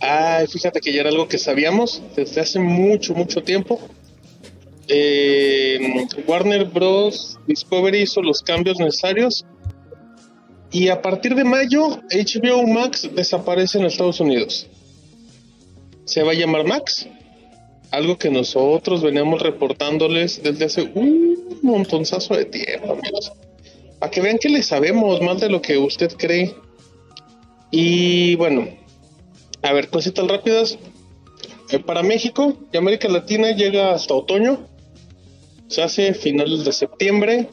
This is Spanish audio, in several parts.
Ah, fíjate que ya era algo que sabíamos desde hace mucho, mucho tiempo. Eh, Warner Bros. Discovery hizo los cambios necesarios y a partir de mayo HBO Max desaparece en Estados Unidos. Se va a llamar Max, algo que nosotros veníamos reportándoles desde hace un montonzazo de tiempo, amigos. Para que vean que le sabemos más de lo que usted cree. Y bueno, a ver, cositas rápidas. Eh, para México y América Latina llega hasta otoño. Se hace finales de septiembre,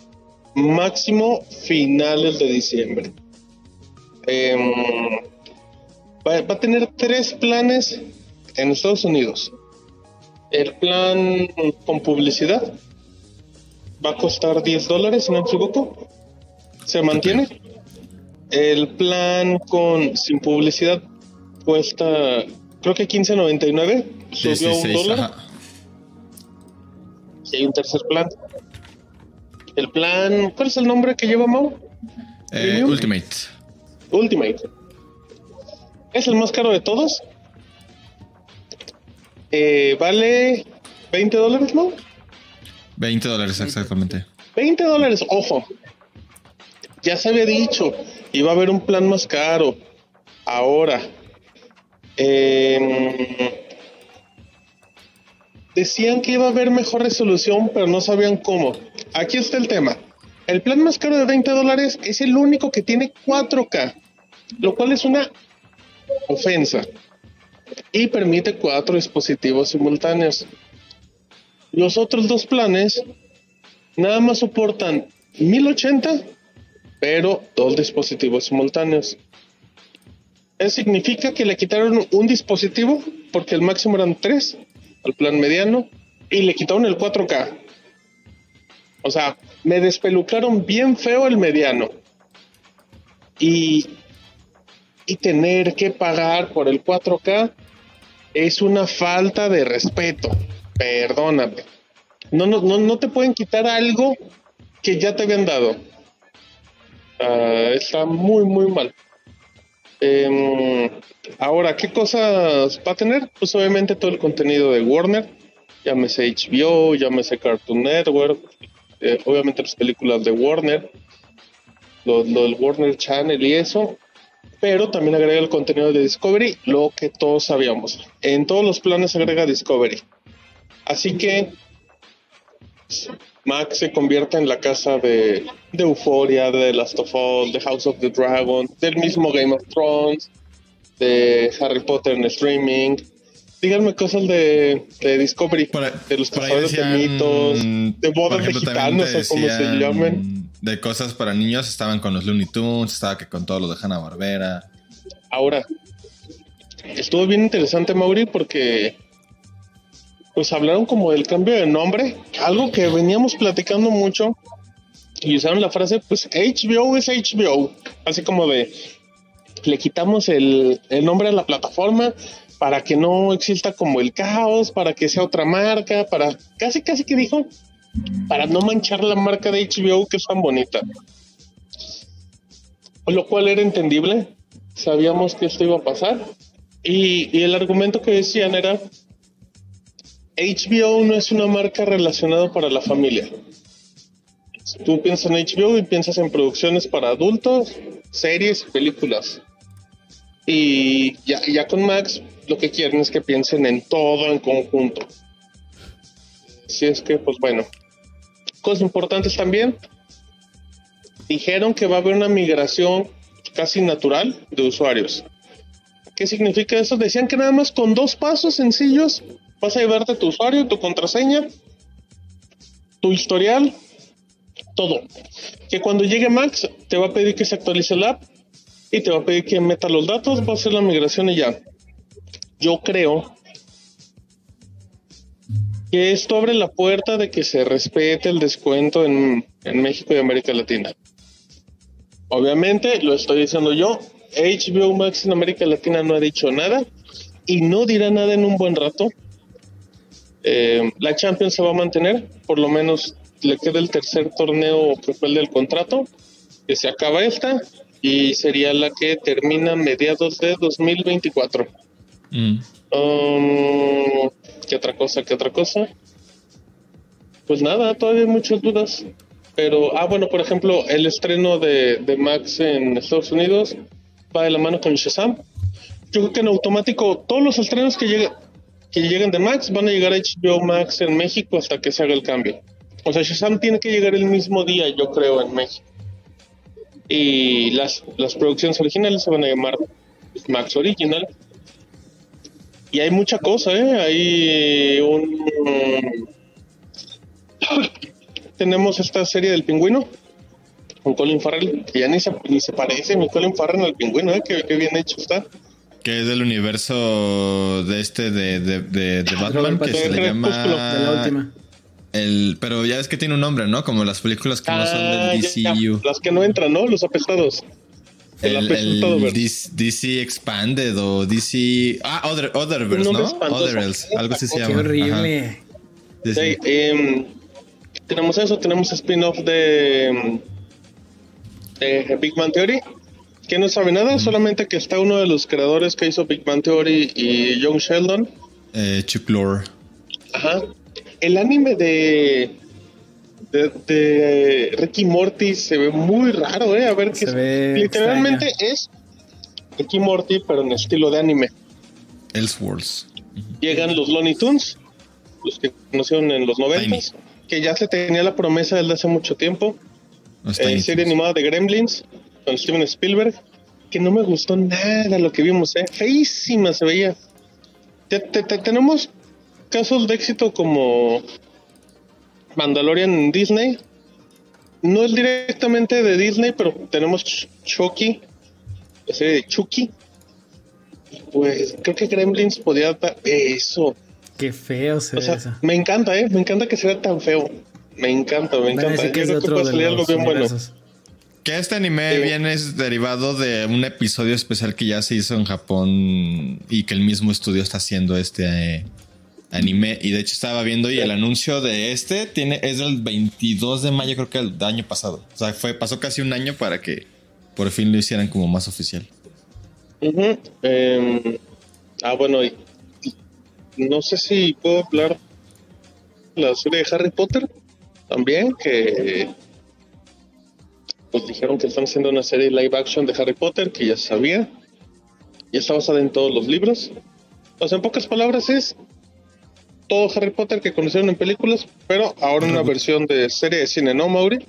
máximo finales de diciembre. Em, va, va a tener tres planes en Estados Unidos. El plan con publicidad va a costar 10 dólares, si no me equivoco. Se mantiene. El plan con sin publicidad cuesta, creo que 15.99. Subió un dólar. ajá. Y hay un tercer plan. El plan, ¿cuál es el nombre que lleva Mau? Eh. Ultimate. Ultimate. Es el más caro de todos. Eh, vale 20 dólares, ¿no? 20 dólares exactamente. 20 dólares, ojo. Ya se había dicho, iba a haber un plan más caro. Ahora, em, decían que iba a haber mejor resolución, pero no sabían cómo. Aquí está el tema. El plan más caro de 20 dólares es el único que tiene 4K, lo cual es una ofensa. Y permite cuatro dispositivos simultáneos. Los otros dos planes nada más soportan 1080, pero dos dispositivos simultáneos. Eso significa que le quitaron un dispositivo, porque el máximo eran tres, al plan mediano, y le quitaron el 4K. O sea, me despelucaron bien feo el mediano. Y, y tener que pagar por el 4K es una falta de respeto. Perdóname. No, no, no, no te pueden quitar algo que ya te habían dado. Ah, está muy, muy mal. Em, ahora, ¿qué cosas va a tener? Pues obviamente todo el contenido de Warner, llámese HBO, llámese Cartoon Network, eh, obviamente las películas de Warner, lo, lo del Warner Channel y eso, pero también agrega el contenido de Discovery, lo que todos sabíamos. En todos los planes agrega Discovery. Así que Max se convierte en la casa de, de Euphoria, de The Last of Us, de House of the Dragon, del mismo Game of Thrones, de Harry Potter en streaming. Díganme cosas de, de Discovery, de los cazadores de mitos, de bodas ejemplo, te o como se llamen. De cosas para niños, estaban con los Looney Tunes, estaba que con todo lo de Hanna Barbera. Ahora, estuvo bien interesante, Mauri, porque pues hablaron como del cambio de nombre, algo que veníamos platicando mucho, y usaron la frase, pues HBO es HBO, así como de, le quitamos el, el nombre a la plataforma para que no exista como el caos, para que sea otra marca, para, casi casi que dijo, para no manchar la marca de HBO que es tan bonita. Lo cual era entendible, sabíamos que esto iba a pasar. Y, y el argumento que decían era, HBO no es una marca relacionada para la familia. Tú piensas en HBO y piensas en producciones para adultos, series películas. Y ya, ya con Max lo que quieren es que piensen en todo en conjunto. Si es que, pues bueno. Cosas importantes también. Dijeron que va a haber una migración casi natural de usuarios. ¿Qué significa eso? Decían que nada más con dos pasos sencillos vas a llevarte tu usuario, tu contraseña, tu historial, todo. Que cuando llegue Max te va a pedir que se actualice el app y te va a pedir que meta los datos, va a hacer la migración y ya. yo creo que esto abre la puerta de que se respete el descuento en, en México y América Latina. Obviamente, lo estoy diciendo yo, HBO Max en América Latina no ha dicho nada y no dirá nada en un buen rato. Eh, la Champions se va a mantener, por lo menos le queda el tercer torneo que fue el del contrato, que se acaba esta y sería la que termina mediados de 2024. Mm. Um, ¿Qué otra cosa? ¿Qué otra cosa? Pues nada, todavía hay muchas dudas. Pero, ah, bueno, por ejemplo, el estreno de, de Max en Estados Unidos va de la mano con Shazam. Yo creo que en automático todos los estrenos que, lleguen que lleguen de Max van a llegar a HBO Max en México hasta que se haga el cambio. O sea, Shazam tiene que llegar el mismo día, yo creo, en México. Y las, las producciones originales se van a llamar Max Original. Y hay mucha cosa, ¿eh? Hay un... Tenemos esta serie del pingüino con Colin Farrell, que ya ni se, ni se parece mi Colin Farrell al pingüino, ¿eh? Qué, qué bien hecho está. Que es del universo de este de, de, de, de Batman, que se le llama... El, pero ya es que tiene un nombre, ¿no? Como las películas que no son del Ah, ya, ya. Las que no entran, ¿no? Los apestados. El, el DC, DC, Expanded o DC. Ah, Other, Otherverse, ¿no? Otherverse, algo así se llama. Qué horrible. Sí, sí. Eh, tenemos eso, tenemos spin-off de, de Big Bang Theory. Que no sabe nada, solamente que está uno de los creadores que hizo Big Bang Theory y Young Sheldon. Eh, Chuck Lorre. Ajá. El anime de, de, de, Ricky Morty se ve muy raro, ¿eh? A ver qué es. Literalmente extraño. es Ricky Morty, pero en estilo de anime. Elseworlds. Llegan los Looney Tunes, los que conocieron en los 90 que ya se tenía la promesa desde hace mucho tiempo. Eh, serie animada de Gremlins con Steven Spielberg, que no me gustó nada lo que vimos, ¿eh? Feísima se veía. Te, te, te, tenemos casos de éxito como Mandalorian en Disney. No es directamente de Disney, pero tenemos Ch Chucky, la serie de Chucky. Pues creo que Gremlins podía dar eso. Qué feo se o sea, eso. Me encanta, ¿eh? Me encanta que sea tan feo. Me encanta, me encanta. Que es de otro de algo bien bueno. Que este anime sí. viene es derivado de un episodio especial que ya se hizo en Japón y que el mismo estudio está haciendo este eh, anime. Y de hecho estaba viendo y el anuncio de este tiene es del 22 de mayo, creo que el año pasado. O sea, fue pasó casi un año para que por fin lo hicieran como más oficial. Uh -huh. eh, ah, bueno, y, no sé si puedo hablar la serie de Harry Potter también, que pues dijeron que están haciendo una serie live action de Harry Potter, que ya sabía, ya está basada en todos los libros. O sea, en pocas palabras es todo Harry Potter que conocieron en películas, pero ahora una versión de serie de cine, ¿no, Mauri?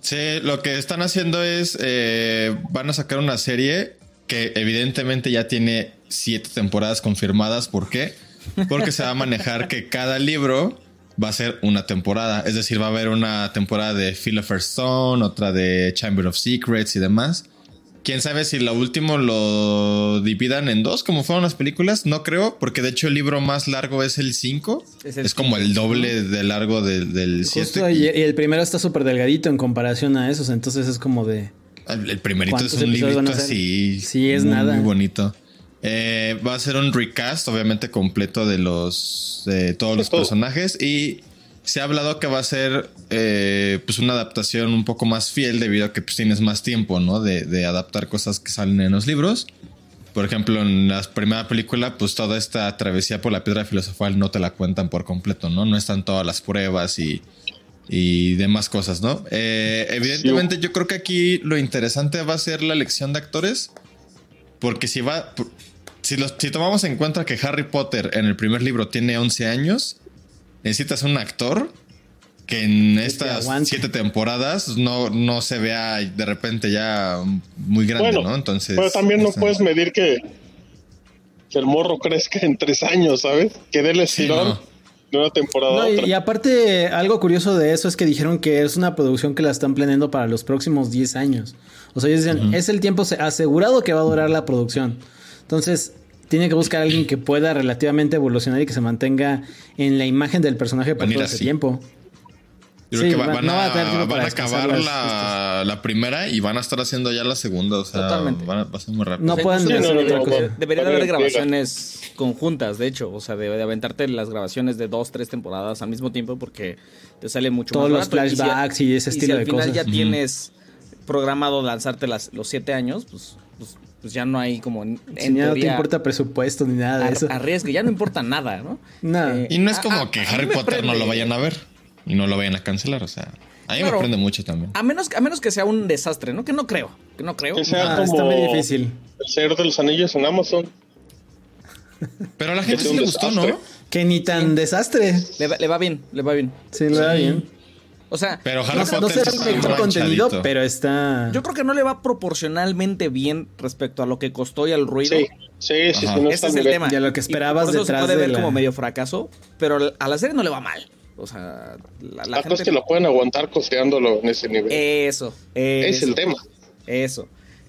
Sí, lo que están haciendo es, eh, van a sacar una serie que evidentemente ya tiene siete temporadas confirmadas. ¿Por qué? Porque se va a manejar que cada libro va a ser una temporada. Es decir, va a haber una temporada de Philosopher's Stone, otra de Chamber of Secrets y demás. Quién sabe si lo último lo dividan en dos, como fueron las películas. No creo, porque de hecho el libro más largo es el 5. Es, es, como el doble de largo de, del 7. Y, y el primero está súper delgadito en comparación a esos, entonces es como de. El, el primerito es un librito así. Sí, es muy, nada. Muy bonito. Eh, va a ser un recast, obviamente, completo de los de todos los personajes. Y se ha hablado que va a ser eh, pues una adaptación un poco más fiel debido a que pues, tienes más tiempo, ¿no? De, de, adaptar cosas que salen en los libros. Por ejemplo, en la primera película, pues toda esta travesía por la piedra filosofal no te la cuentan por completo, ¿no? No están todas las pruebas y, y demás cosas, ¿no? Eh, evidentemente, sí. yo creo que aquí lo interesante va a ser la elección de actores. Porque si va. Si, los, si tomamos en cuenta que Harry Potter en el primer libro tiene 11 años, necesitas un actor que en estas siete temporadas no, no se vea de repente ya muy grande, bueno, ¿no? Entonces. Pero también no puedes medir que, que, el morro crezca en tres años, ¿sabes? Que dé el estirón. Sí, no. De una temporada no, a otra. Y aparte, algo curioso de eso es que dijeron que es una producción que la están planeando para los próximos 10 años. O sea, ellos dicen, uh -huh. es el tiempo asegurado que va a durar la producción. Entonces, tiene que buscar a alguien que pueda relativamente evolucionar y que se mantenga en la imagen del personaje por todo ese tiempo. Yo Sí, que va- va- van, no va a, a van para a acabar la, la primera y van a estar haciendo ya la segunda. O sea, Totalmente. van a- va a ser muy rápido. No pueden no, otra no, cosa. no. Debería de haber Llega. grabaciones conjuntas, de hecho. O sea, de, de aventarte las grabaciones de dos, tres temporadas al mismo tiempo porque te sale mucho Todos más los barato. si- flashbacks y ese si estilo al de final cosas. ya Ujú. tienes programado lanzarte las, los siete años, pues, pues, pues ya no hay como en, Si en ya no te importa presupuesto ni nada de eso. arriesgue, ya no importa nada, ¿no? Nada. Eh, Y no es como a- que a Harry Potter no lo vayan a ver y no lo vayan a cancelar. O sea, a mí Claro. me prende mucho también. A menos, a menos que sea un desastre, ¿no? Que no creo. Que no creo. Que sea Ah, como está muy difícil. El Señor de los Anillos en Amazon. Pero a la gente sí le gustó, ¿no? Que ni tan desastre. Le, va- le va bien, le va bien. Sí, le va bien. O sea, Pero Harry No Potter será el mejor contenido, pero está. Yo creo que no le va proporcionalmente bien respecto a lo que costó y al ruido. Sí, sí, sí, sí, no Ese es el tema. Y a lo que esperabas por eso detrás se puede de ver la- como medio fracaso, pero a la serie no le va mal. O sea, la, la La cosa gente... es que lo pueden aguantar costeándolo en ese nivel. Eso, es eso, el tema. Eso.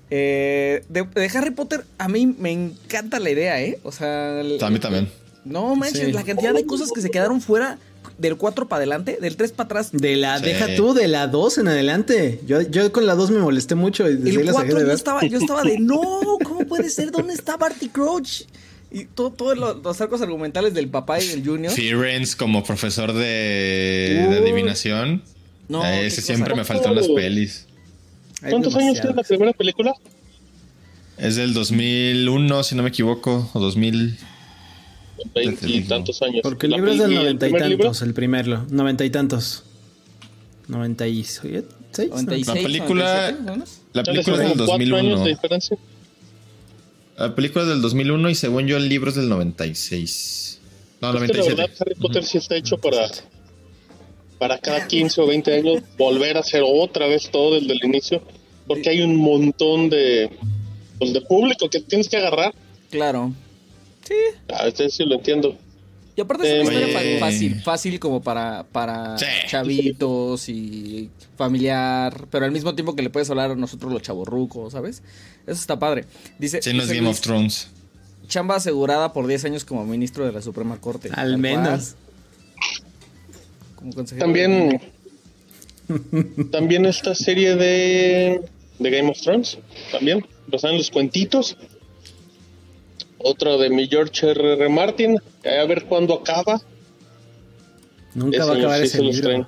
Eh, de, de Harry Potter, a mí me encanta la idea, ¿eh? O sea... el- A mí también. No manches, Sí. la cantidad de cosas que se quedaron fuera del 4 para adelante, del 3 para atrás. De la, Sí. deja tú, de la 2 en adelante. Yo, yo con la 2 me molesté mucho y El la saqué 4 de yo estaba, yo estaba de no, ¿cómo puede ser? ¿Dónde está Barty Crouch? Y todo, todos los, los arcos argumentales del papá y del Junior. Firenze como profesor de, de adivinación. No, Eh, qué ese cosa. siempre me faltó en las pelis. ¿Cuántos años tiene la primera película? Es del 2001, si no me equivoco, o 2000. Veintitantos años. Porque el La libro es del noventa y primer libro? tantos, el primerlo. Noventa y tantos. Noventa y seis. 96, La película- 97, ¿no? La película es del como cuatro años 2001. de diferencia. La película es del 2001 y según yo el libro es del 96. No, Es que la 97. verdad, Harry Potter sí está hecho para, para cada 15 o 20 años volver a hacer otra vez todo desde el inicio. Porque hay un montón de, pues, de público que tienes que agarrar. Claro. Sí. Ah, este sí lo entiendo. Y aparte es una Eh, historia fa- fácil, fácil como para, para Sí. chavitos y familiar, pero al mismo tiempo que le puedes hablar a nosotros los chavorrucos, ¿sabes? Eso está padre. Dice, Sí, no es dice Game Luis, of Thrones. chamba asegurada por 10 años como ministro de la Suprema Corte. Al menos. cual. Como consejero. También, también esta serie de, de Game of Thrones, también, basada en los cuentitos. Otra de mi George R. R. Martin, a ver cuándo acaba. Nunca Ese va a acabar sí ese se los libro. traen.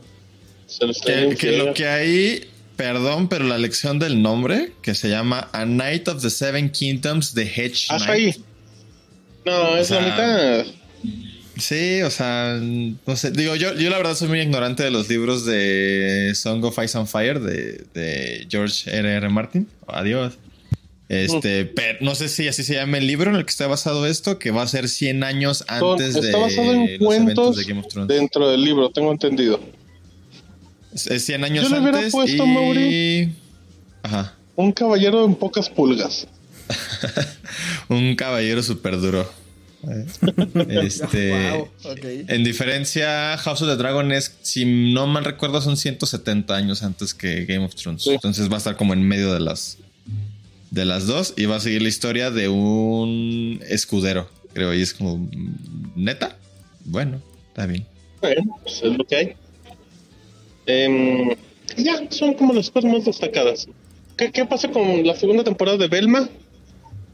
Se los traen Que, lo que hay, perdón, pero la lección del nombre, que se llama A Night of the Seven Kingdoms de Hedge Haz Knight. ahí. No, es O sea, la mitad. Sí, o sea, no sé. Digo, yo, yo la verdad soy muy ignorante de los libros de Song of Ice and Fire de, de George R. R. Martin. Adiós. Este, pero no sé si así se llama el libro en el que está basado esto, que va a ser 100 años Son- antes de está basado en cuentos de Game of Thrones. dentro del libro, tengo entendido. Es es 100 años Yo le hubiera antes puesto, y... Mauri. Ajá. Un caballero en pocas pulgas. Un caballero súper duro. Eh, Este... Wow, ok. En diferencia, House of the Dragon es, si no mal recuerdo, son 170 años antes que Game of Thrones. Sí. Entonces va a estar como en medio de las de las dos y va a seguir la historia de un escudero, creo. Y es como neta. Bueno, está bien. Bueno, pues es lo que hay. Em, ya, son como las cosas más destacadas. ¿Qué, qué pasa con la segunda temporada de Belma?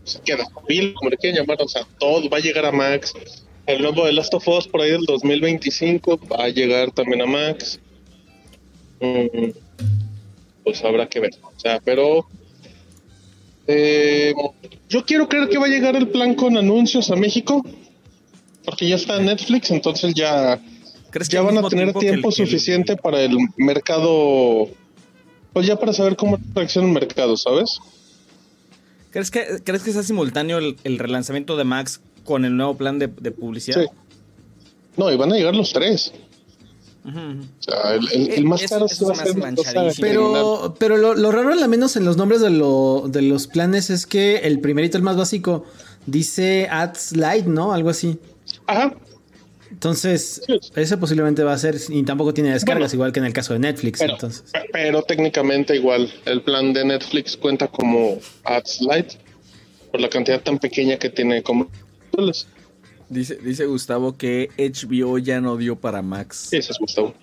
Se queda Bill, como le quieren llamar, o sea, todo va a llegar a Max. El nuevo de Last of Us por ahí del 2025 va a llegar también a Max. Mm, pues habrá que ver. O sea, pero eh, yo quiero creer que va a llegar el plan con anuncios a México. Porque ya está Netflix, entonces ya ¿Crees que ya van a tener tiempo el- suficiente para el mercado, pues ya para saber cómo reacciona el mercado, ¿sabes? ¿Crees que, ¿Crees que sea simultáneo el, el relanzamiento de Max con el nuevo plan de, de publicidad? Sí. No, y van a llegar los tres. O sea, el, el- el más caro sí va a se ser. Pero, pero lo, lo raro, al menos en los nombres de, lo- de los planes, es que el primerito, el más básico, dice Ads Light, ¿no? Algo así. Ajá, Entonces, Sí. ese posiblemente va a ser, y tampoco tiene descargas, Bueno. igual que en el caso de Netflix. pero, entonces, pero técnicamente igual, el plan de Netflix cuenta como Ads Lite por la cantidad tan pequeña que tiene como. Dice, dice Gustavo que HBO ya no dio para Max. Ese es Gustavo.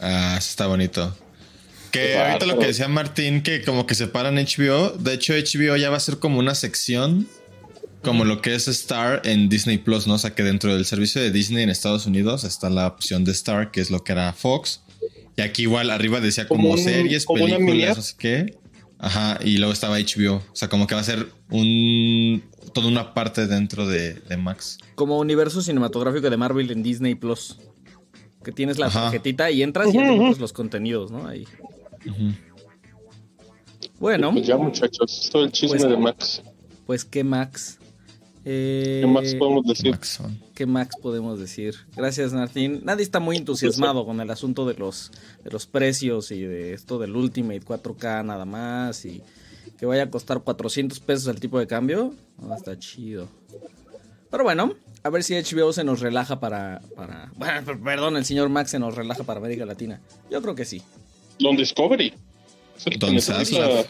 Ah, eso está bonito. Que Qué ahorita lo que decía Martín, que como que separan HBO. De hecho, HBO ya va a ser como una sección, como lo que es Star en Disney Plus, ¿no? O sea, que dentro del servicio de Disney en Estados Unidos está la opción de Star, que es lo que era Fox. Y aquí igual arriba decía como, Como un- series, como películas, no sé qué. Ajá, y luego estaba HBO. O sea, como que va a ser un toda una parte dentro de, de Max. Como universo cinematográfico de Marvel en Disney Plus. Que tienes la Ajá. tarjetita y entras y encuentras los contenidos, ¿no? Ahí. Bueno, Pues ya, muchachos, esto es el chisme Pues- de Max. pues qué Max. Eh, ¿Qué más podemos decir? Max. ¿Qué Max podemos decir? Gracias, Martín. Nadie está muy entusiasmado con el asunto de los, de los precios y de esto del Ultimate 4K nada más y que vaya a costar 400 pesos el tipo de cambio. Está chido. Pero bueno, a ver si HBO se nos relaja para, para... Bueno, per- perdón, el señor Max se nos relaja para América Latina. Yo creo que sí. Don Discovery. Es el que Don.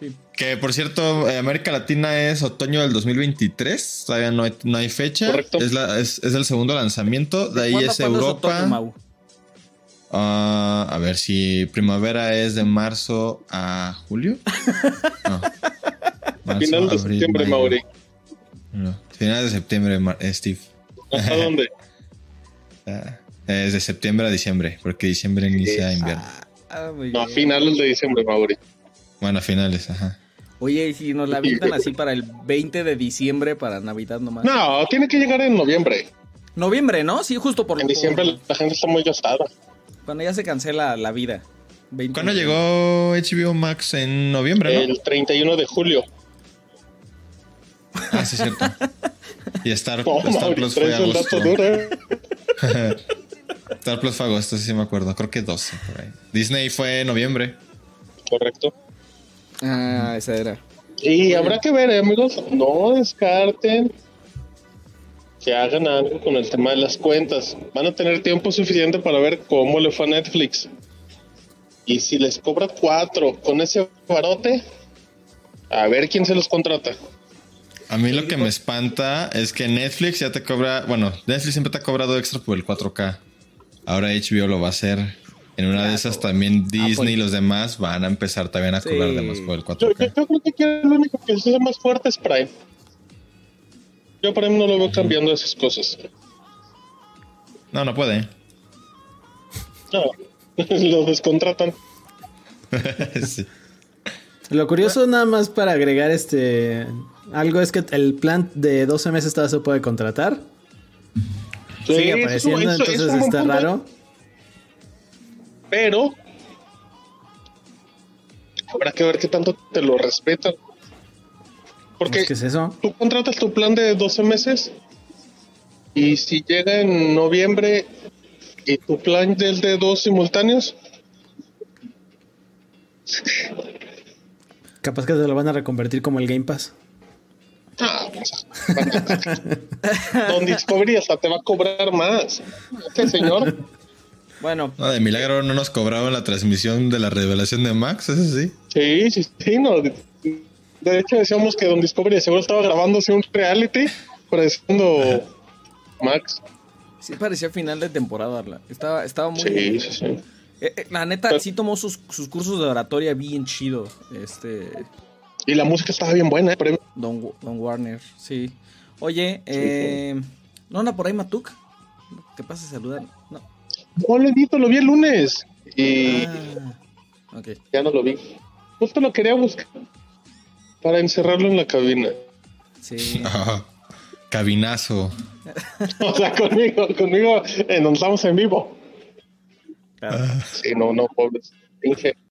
Sí. Que por cierto, eh, América Latina es otoño del 2023. Todavía no hay, no hay fecha. Correcto. Es, la- es, es el segundo lanzamiento. De ahí ¿Cuándo- es cuándo Europa. otoño, Mau? Ah, a ver si primavera es de marzo a julio. No. Marzo, Final de abril, septiembre, mayo. Mauri. No, Final de septiembre, Mar- eh, Steve. ¿Hasta dónde? Ah, es de septiembre a diciembre, porque diciembre inicia invierno. Ah, muy No, bien. finales de diciembre, Mauri. Bueno, a finales, ajá. Oye, y si nos la avientan así para el 20 de diciembre, para Navidad nomás. No, tiene que llegar en noviembre. Noviembre, ¿no? Sí, justo por En diciembre por- la gente está muy gastada. Cuando ya se cancela la vida. 20 ¿Cuándo llegó HBO Max en noviembre, no? El 31 de julio. Ah, sí, es cierto. Y Star, No, Star Mauri, Plus fue agosto. Star Plus fue agosto, sí, sí me acuerdo. Creo que 12 por ahí. Disney fue noviembre. Correcto. Ah, esa era. Y habrá que ver, eh, amigos, no descarten que hagan algo con el tema de las cuentas. Van a tener tiempo suficiente para ver cómo le fue a Netflix. Y si les cobra cuatro con ese barote, a ver quién se los contrata. A mí lo que me espanta es que Netflix ya te cobra. Bueno, Netflix siempre te ha cobrado extra por el 4K. Ahora HBO lo va a hacer. En una de esas también Disney y los demás van a empezar también a Sí. cobrar de más por el Yo, yo- 4K. yo creo que aquí el único que sea más fuerte es Prime. Yo Prime no lo veo cambiando esas cosas. No, no puede. No, lo descontratan. Sí. Lo curioso nada más para agregar este algo es que el plan de 12 meses todavía se puede contratar. Sí, Sigue apareciendo, eso- entonces eso está punto. raro. pero habrá que ver qué tanto te lo respetan. Porque ¿Qué es eso? tú contratas tu plan de 12 meses y si llega en noviembre y tu plan es de dos simultáneos, Capaz que se lo van a reconvertir como el Game Pass. ah, Don Discovery hasta te va a cobrar más. Este señor, Bueno, No, de milagro no nos cobraban la transmisión de la revelación de Max, eso sí. sí, sí, sí, no. De hecho decíamos que Don Discovery seguro estaba grabándose un reality pareciendo Max. sí parecía final de temporada. la- Estaba, estaba muy... Sí, sí, sí. Eh, eh, la neta, sí tomó sus, sus cursos de oratoria bien chido. Este... Y la música estaba bien buena, ¿eh? Don, Don Warner, sí. Oye, eh, ¿no anda por ahí Matuk? ¿Qué pasa? Saludan. No. No lo he visto, lo vi el lunes. Y Ah, ya no lo vi. Justo lo quería buscar para encerrarlo en la cabina. Sí. Cabinazo. O sea, conmigo, conmigo, eh, nos estamos en vivo. Sí, no, no, pobre. Inge.